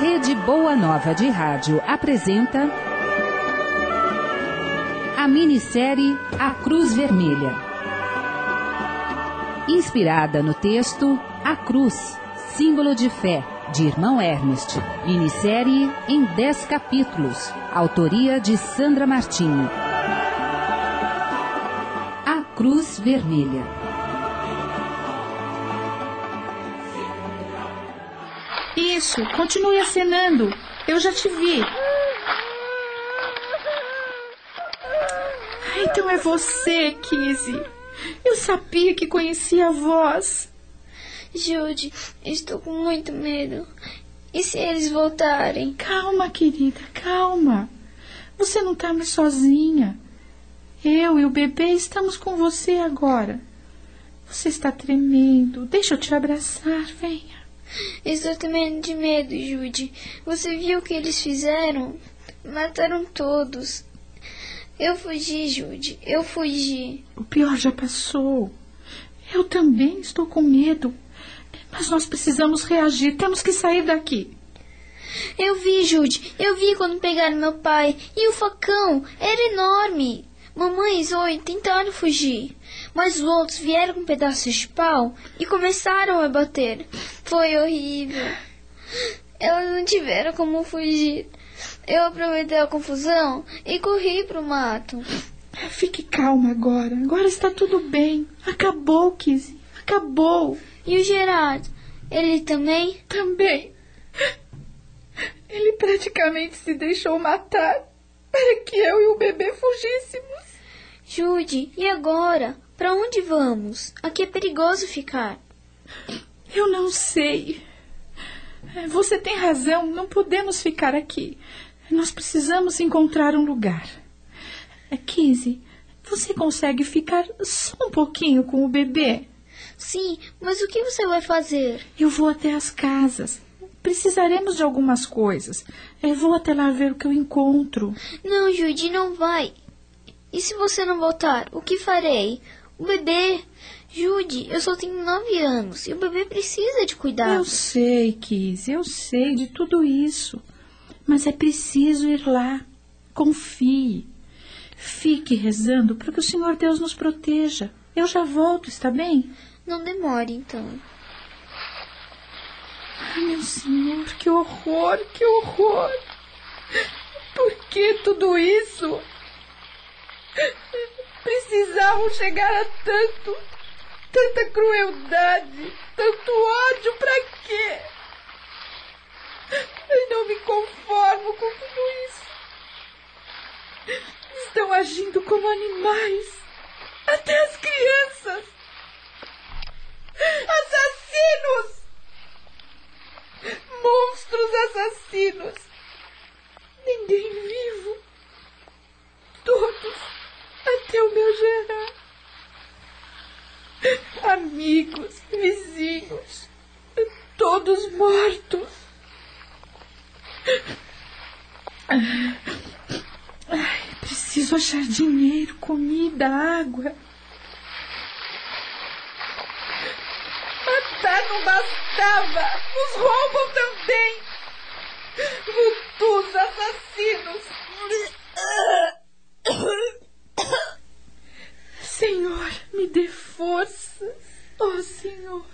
Rede Boa Nova de Rádio apresenta a minissérie A Cruz Vermelha. Inspirada no texto A Cruz, símbolo de fé, de Irmão Ernest. Minissérie em 10 capítulos. Autoria de Sandra Martinho. A Cruz Vermelha. Isso, continue acenando. Eu já te vi. Ah, então é você, Kizzy. Eu sabia que conhecia a voz. Jude, estou com muito medo. E se eles voltarem? Calma, querida, calma. Você não está mais sozinha. Eu e o bebê estamos com você agora. Você está tremendo. Deixa eu te abraçar, venha. Estou tremendo de medo, Jude. Você viu o que eles fizeram? Mataram todos. Eu fugi, Jude. Eu fugi. O pior já passou. Eu também estou com medo. Mas nós precisamos reagir. Temos que sair daqui. Eu vi, Jude. Eu vi quando pegaram meu pai. E o facão era enorme. Mamãe e Zoe tentaram fugir. Mas os outros vieram com pedaços de pau e começaram a bater. Foi horrível. Elas não tiveram como fugir. Eu aproveitei a confusão e corri pro mato. Fique calma agora. Agora está tudo bem. Acabou, Kizzy. Acabou. E o Gerard? Ele também? Também. Ele praticamente se deixou matar para que eu e o bebê fugíssemos. Jude, e agora? Para onde vamos? Aqui é perigoso ficar. Eu não sei. Você tem razão, não podemos ficar aqui. Nós precisamos encontrar um lugar. Kizzy, você consegue ficar só um pouquinho com o bebê? Sim, mas o que você vai fazer? Eu vou até as casas. Precisaremos de algumas coisas. Eu vou até lá ver o que eu encontro. Não, Judy, não vai. E se você não voltar, o que farei? O bebê. Judy, eu só tenho nove anos e o bebê precisa de cuidado. Eu sei, Kiss, eu sei de tudo isso. Mas é preciso ir lá. Confie. Fique rezando para que o Senhor Deus nos proteja. Eu já volto, está bem? Não demore, então. Ai, meu Senhor, que horror, que horror! Por que tudo isso? Precisavam chegar a tanto, tanta crueldade, tanto ódio, para quê? Eu não me conformo com tudo isso. Estão agindo como animais, até as crianças. Assassinos! Monstros assassinos! Ninguém vivo. Todos, até o meu gerar. Amigos, vizinhos, todos mortos. Ai, preciso achar dinheiro, comida, água. Matar não bastava! Nos roubam também! Vultus assassinos! Senhor, me dê força! Oh, Senhor!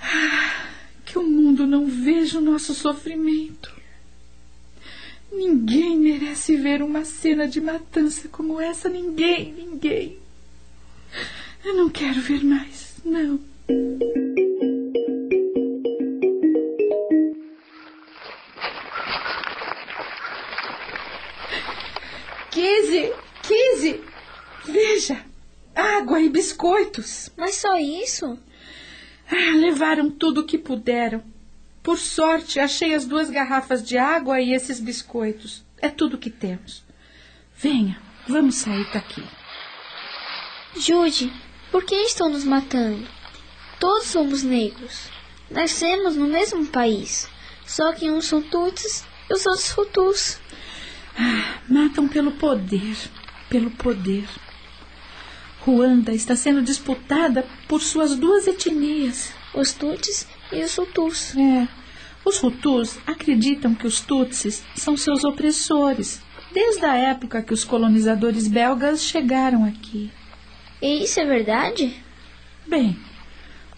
Ah, que o mundo não veja o nosso sofrimento. Ninguém merece ver uma cena de matança como essa. Ninguém, ninguém. Eu não quero ver mais, não. Kizzy, Kizzy, veja, água e biscoitos. Mas só isso? Ah, levaram tudo o que puderam. Por sorte, achei as duas garrafas de água e esses biscoitos. É tudo que temos. Venha, vamos sair daqui. Jude, por que estão nos matando? Todos somos negros. Nascemos no mesmo país. Só que uns são Tutsis e os outros Hutus. Ah, matam pelo poder. Pelo poder. Ruanda está sendo disputada por suas duas etnias. os Tutsis e os Hutus. É. Os Hutus acreditam que os Tutsis são seus opressores, desde a época que os colonizadores belgas chegaram aqui. E isso é verdade? Bem,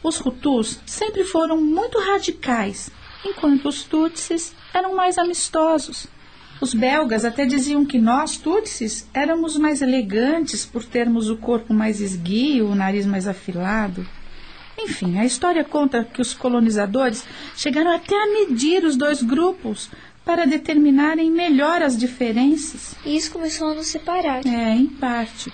os Hutus sempre foram muito radicais, enquanto os Tutsis eram mais amistosos. Os belgas até diziam que nós, Tutsis, éramos mais elegantes por termos o corpo mais esguio, o nariz mais afilado. Enfim, a história conta que os colonizadores chegaram até a medir os dois grupos para determinarem melhor as diferenças. E isso começou a nos separar. É, em parte.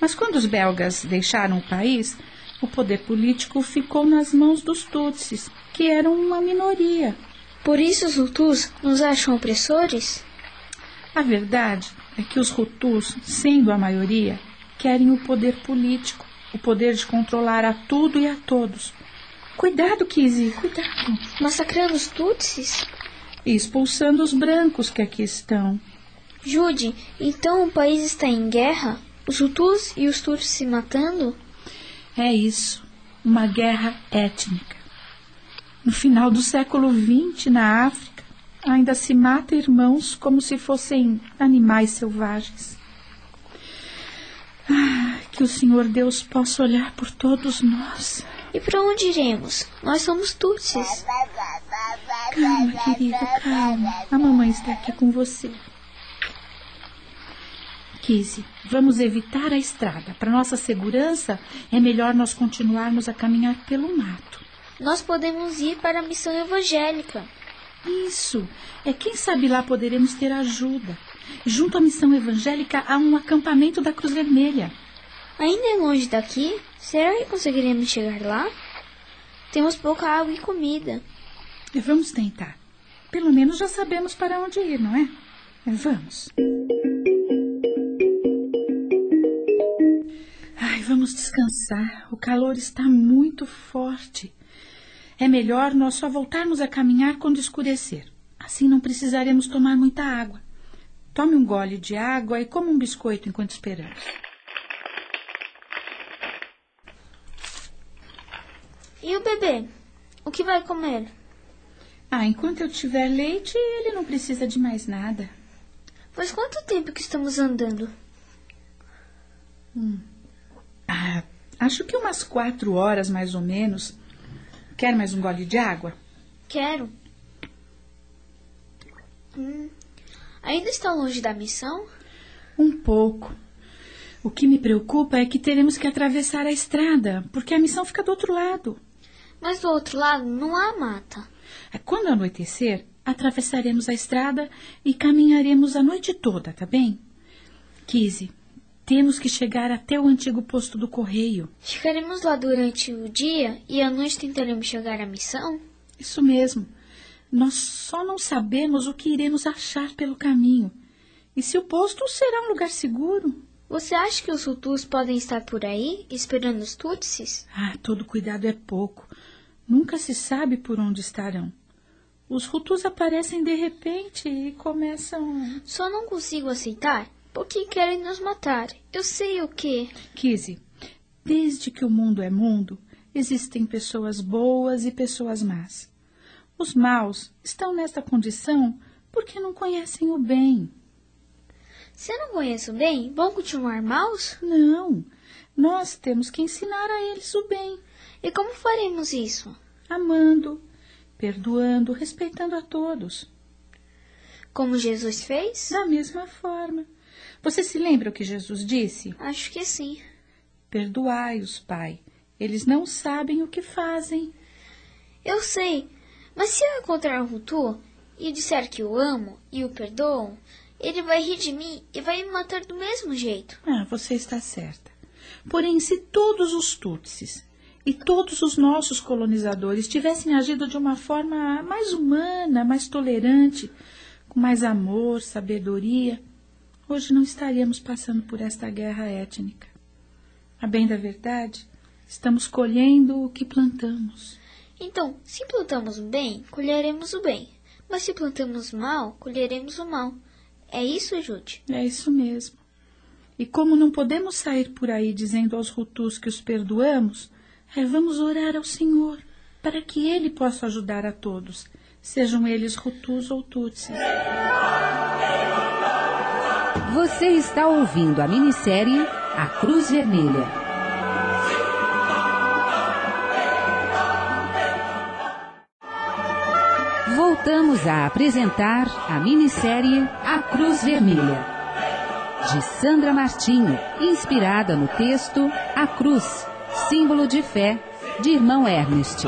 Mas quando os belgas deixaram o país, o poder político ficou nas mãos dos Tutsis, que eram uma minoria. Por isso os Hutus nos acham opressores? A verdade é que os Hutus, sendo a maioria, querem o poder político, o poder de controlar a tudo e a todos. Cuidado, Kizzy, cuidado. Massacrando os Tutsis? E expulsando os brancos que aqui estão. Jude, então o país está em guerra? Os Hutus e os Tutsis se matando? É isso, uma guerra étnica. No final do século XX, na África, ainda se mata irmãos como se fossem animais selvagens. Ah, que o Senhor Deus possa olhar por todos nós. E para onde iremos? Nós somos Tutsis. Calma, querido, calma. A mamãe está aqui com você. Kizzy, vamos evitar a estrada. Para nossa segurança, é melhor nós continuarmos a caminhar pelo mato. Nós podemos ir para a missão evangélica. Isso. É quem sabe lá poderemos ter ajuda. Junto à missão evangélica há um acampamento da Cruz Vermelha. Ainda é longe daqui? Será que conseguiremos chegar lá? Temos pouca água e comida. Vamos tentar. Pelo menos já sabemos para onde ir, não é? Vamos. Ai, vamos descansar. O calor está muito forte. É melhor nós só voltarmos a caminhar quando escurecer. Assim não precisaremos tomar muita água. Tome um gole de água e coma um biscoito enquanto esperamos. E o bebê? O que vai comer? Ah, enquanto eu tiver leite, ele não precisa de mais nada. Faz quanto tempo que estamos andando? Hum. Ah, acho que umas quatro horas mais ou menos. Quer mais um gole de água? Quero. Hum. Ainda está longe da missão? Um pouco. O que me preocupa é que teremos que atravessar a estrada, porque a missão fica do outro lado. Mas do outro lado não há mata. Quando anoitecer, atravessaremos a estrada e caminharemos a noite toda, tá bem? Kizzy, temos que chegar até o antigo posto do correio. Ficaremos lá durante o dia e à noite tentaremos chegar à missão? Isso mesmo. Nós só não sabemos o que iremos achar pelo caminho. E se o posto será um lugar seguro? Você acha que os Hutus podem estar por aí, esperando os Tutsis? Ah, todo cuidado é pouco. Nunca se sabe por onde estarão. Os Hutus aparecem de repente e começam. Só não consigo aceitar porque querem nos matar. Eu sei o que. Kizzy, desde que o mundo é mundo, existem pessoas boas e pessoas más. Os maus estão nesta condição porque não conhecem o bem. Se não conheço o bem, vão continuar maus? Não. Nós temos que ensinar a eles o bem. E como faremos isso? Amando, perdoando, respeitando a todos. Como Jesus fez? Da mesma forma. Você se lembra o que Jesus disse? Acho que sim. Perdoai-os, Pai. Eles não sabem o que fazem. Eu sei. Mas se eu encontrar o Hutu e disser que o amo e o perdoo, ele vai rir de mim e vai me matar do mesmo jeito. Ah, você está certa. Porém, se todos os Tutsis e todos os nossos colonizadores tivessem agido de uma forma mais humana, mais tolerante, com mais amor, sabedoria, hoje não estaríamos passando por esta guerra étnica. A bem da verdade, estamos colhendo o que plantamos. Então, se plantamos o bem, colheremos o bem. Mas se plantamos mal, colheremos o mal. É isso, Jude? É isso mesmo. E como não podemos sair por aí dizendo aos Hutus que os perdoamos, é, vamos orar ao Senhor. para que ele possa ajudar a todos, sejam eles Hutus ou Tutsis. Você está ouvindo a minissérie A Cruz Vermelha. Voltamos a apresentar a minissérie A Cruz Vermelha, de Sandra Martinho, inspirada no texto A Cruz, símbolo de fé, de irmão Ernest.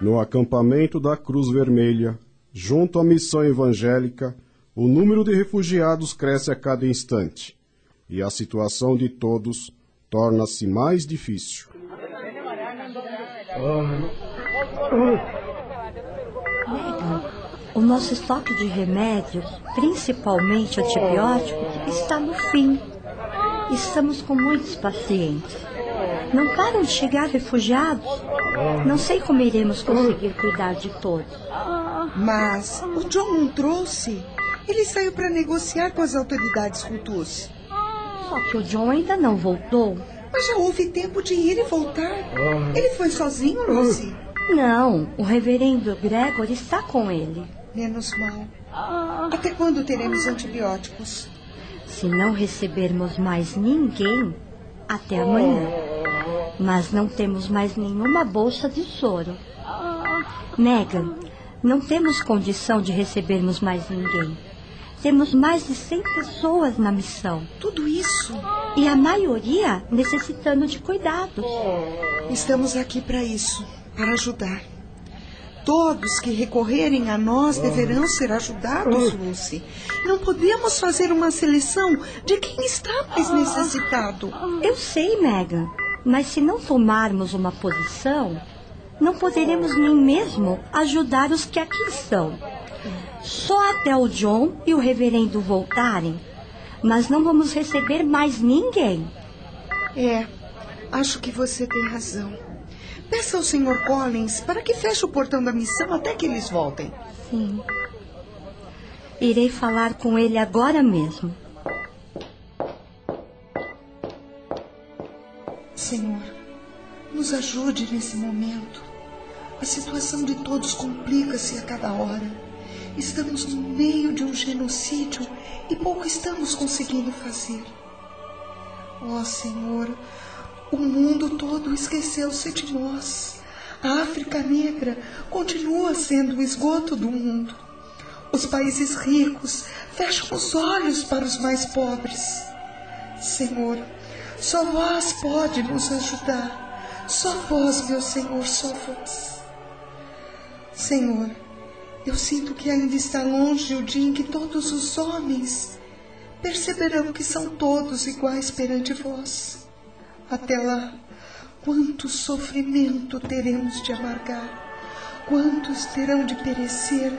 No acampamento da Cruz Vermelha, junto à missão evangélica, o número de refugiados cresce a cada instante e a situação de todos torna-se mais difícil. Megan, o nosso estoque de remédios, principalmente antibióticos, está no fim. Estamos com muitos pacientes. Não param de chegar refugiados. Não sei como iremos conseguir cuidar de todos. Mas o John não trouxe. Ele saiu para negociar com as autoridades Hutus. Só que o John ainda não voltou. Mas já houve tempo de ir e voltar. Ele foi sozinho, Lucy? Não, o reverendo Gregor está com ele. Menos mal. Até quando teremos antibióticos? Se não recebermos mais ninguém, até amanhã. Mas não temos mais nenhuma bolsa de soro. Megan, não temos condição de recebermos mais ninguém. Temos mais de 100 pessoas na missão. Tudo isso? E a maioria necessitando de cuidados. Estamos aqui para isso para ajudar. Todos que recorrerem a nós deverão ser ajudados, Lucy. Não podemos fazer uma seleção de quem está mais necessitado. Eu sei, Megan, mas se não tomarmos uma posição, não poderemos nem mesmo ajudar os que aqui estão. Só até o John e o reverendo voltarem, mas não vamos receber mais ninguém. É, acho que você tem razão. Peça ao Sr. Collins para que feche o portão da missão até que eles voltem. Sim. Irei falar com ele agora mesmo. Senhor, nos ajude nesse momento. A situação de todos complica-se a cada hora. Estamos no meio de um genocídio e pouco estamos conseguindo fazer. Ó oh, Senhor, o mundo todo esqueceu-se de nós. A África Negra continua sendo o esgoto do mundo. Os países ricos fecham os olhos para os mais pobres. Senhor, só vós pode nos ajudar. Só vós, meu Senhor, só vós. Senhor, eu sinto que ainda está longe o dia em que todos os homens perceberão que são todos iguais perante vós. Até lá, quanto sofrimento teremos de amargar, quantos terão de perecer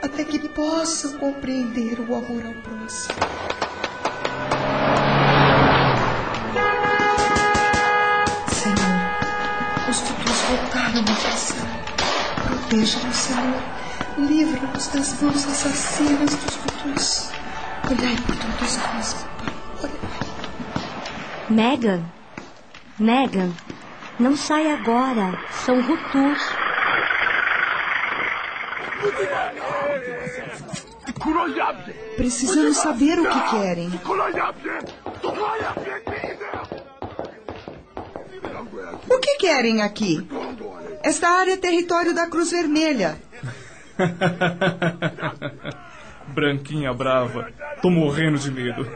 até que possam compreender o amor ao próximo. Senhor, os futuros voltaram a passar. Proteja-nos, Senhor Livra-nos das mãos assassinas dos futuros. Olhai por todos nós. Megan, Megan, não sai agora. São Rutus. Precisamos saber o que querem. O que querem aqui? Esta área é território da Cruz Vermelha. Branquinha brava. Tô morrendo de medo.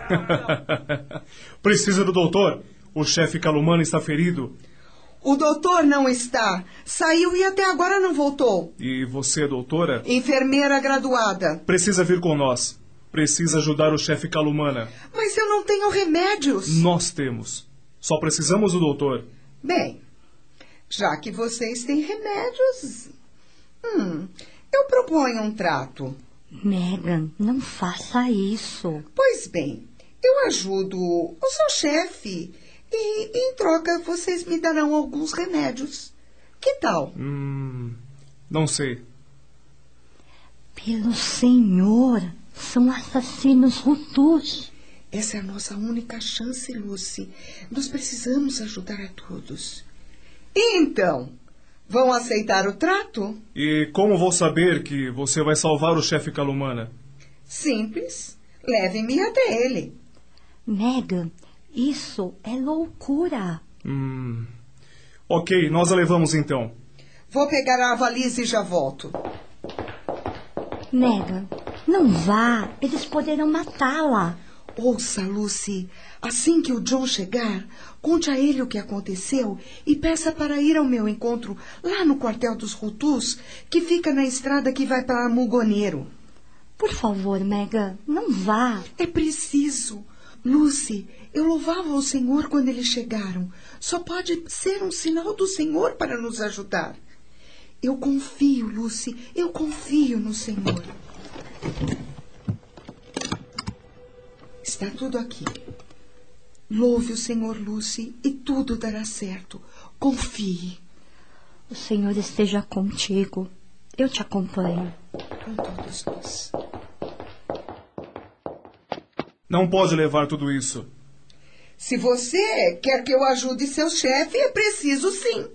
Precisa do doutor? O chefe Calumano está ferido. O doutor não está. Saiu e até agora não voltou. E você, doutora? Enfermeira graduada. Precisa vir com nós. Precisa ajudar o chefe Calumana. Mas eu não tenho remédios. Nós temos. Só precisamos do doutor. Bem, já que vocês têm remédios. Hum, eu proponho um trato. Megan, não faça isso. Pois bem, eu ajudo o seu chefe e, em troca, vocês me darão alguns remédios. Que tal? Hum, não sei. Pelo Senhor, são assassinos Hutus. Essa é a nossa única chance, Lucy. Nós precisamos ajudar a todos. E então? Vão aceitar o trato? E como vou saber que você vai salvar o chefe Calumana? Simples. Leve-me até ele. Megan, isso é loucura. Hum. Ok, nós a levamos então. Vou pegar a valise e já volto. Megan, não vá. Eles poderão matá-la. Ouça, Lucy. Assim que o John chegar, conte a ele o que aconteceu e peça para ir ao meu encontro lá no quartel dos Rutus, que fica na estrada que vai para Mugoneiro. Por favor, Megan, não vá. É preciso. Lucy, eu louvava o Senhor quando eles chegaram. Só pode ser um sinal do Senhor para nos ajudar. Eu confio, Lucy, eu confio no Senhor. Está tudo aqui. Louve o Senhor, Lucy, e tudo dará certo. Confie. O Senhor esteja contigo. Eu te acompanho. Com todos nós. Não pode levar tudo isso. Se você quer que eu ajude seu chefe, é preciso sim.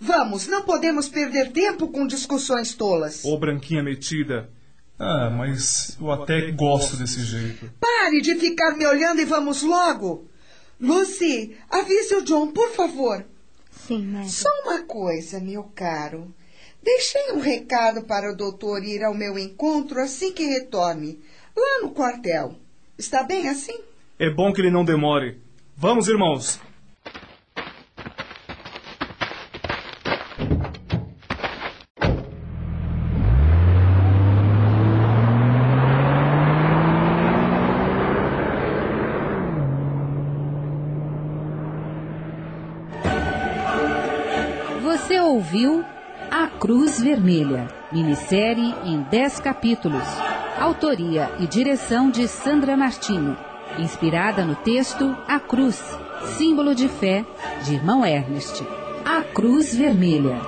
Vamos, não podemos perder tempo com discussões tolas. Ô, branquinha metida. Ah, mas eu até gosto desse jeito. Pare de ficar me olhando e vamos logo. Lucy, avise o John, por favor. Sim, Megan. Só uma coisa, meu caro. Deixei um recado para o doutor ir ao meu encontro assim que retorne, lá no quartel. Está bem assim? É bom que ele não demore. Vamos, irmãos. Ouviu A Cruz Vermelha, minissérie em 10 capítulos. Autoria e direção de Sandra Martinho. Inspirada no texto A Cruz, símbolo de fé, de irmão Ernest. A Cruz Vermelha.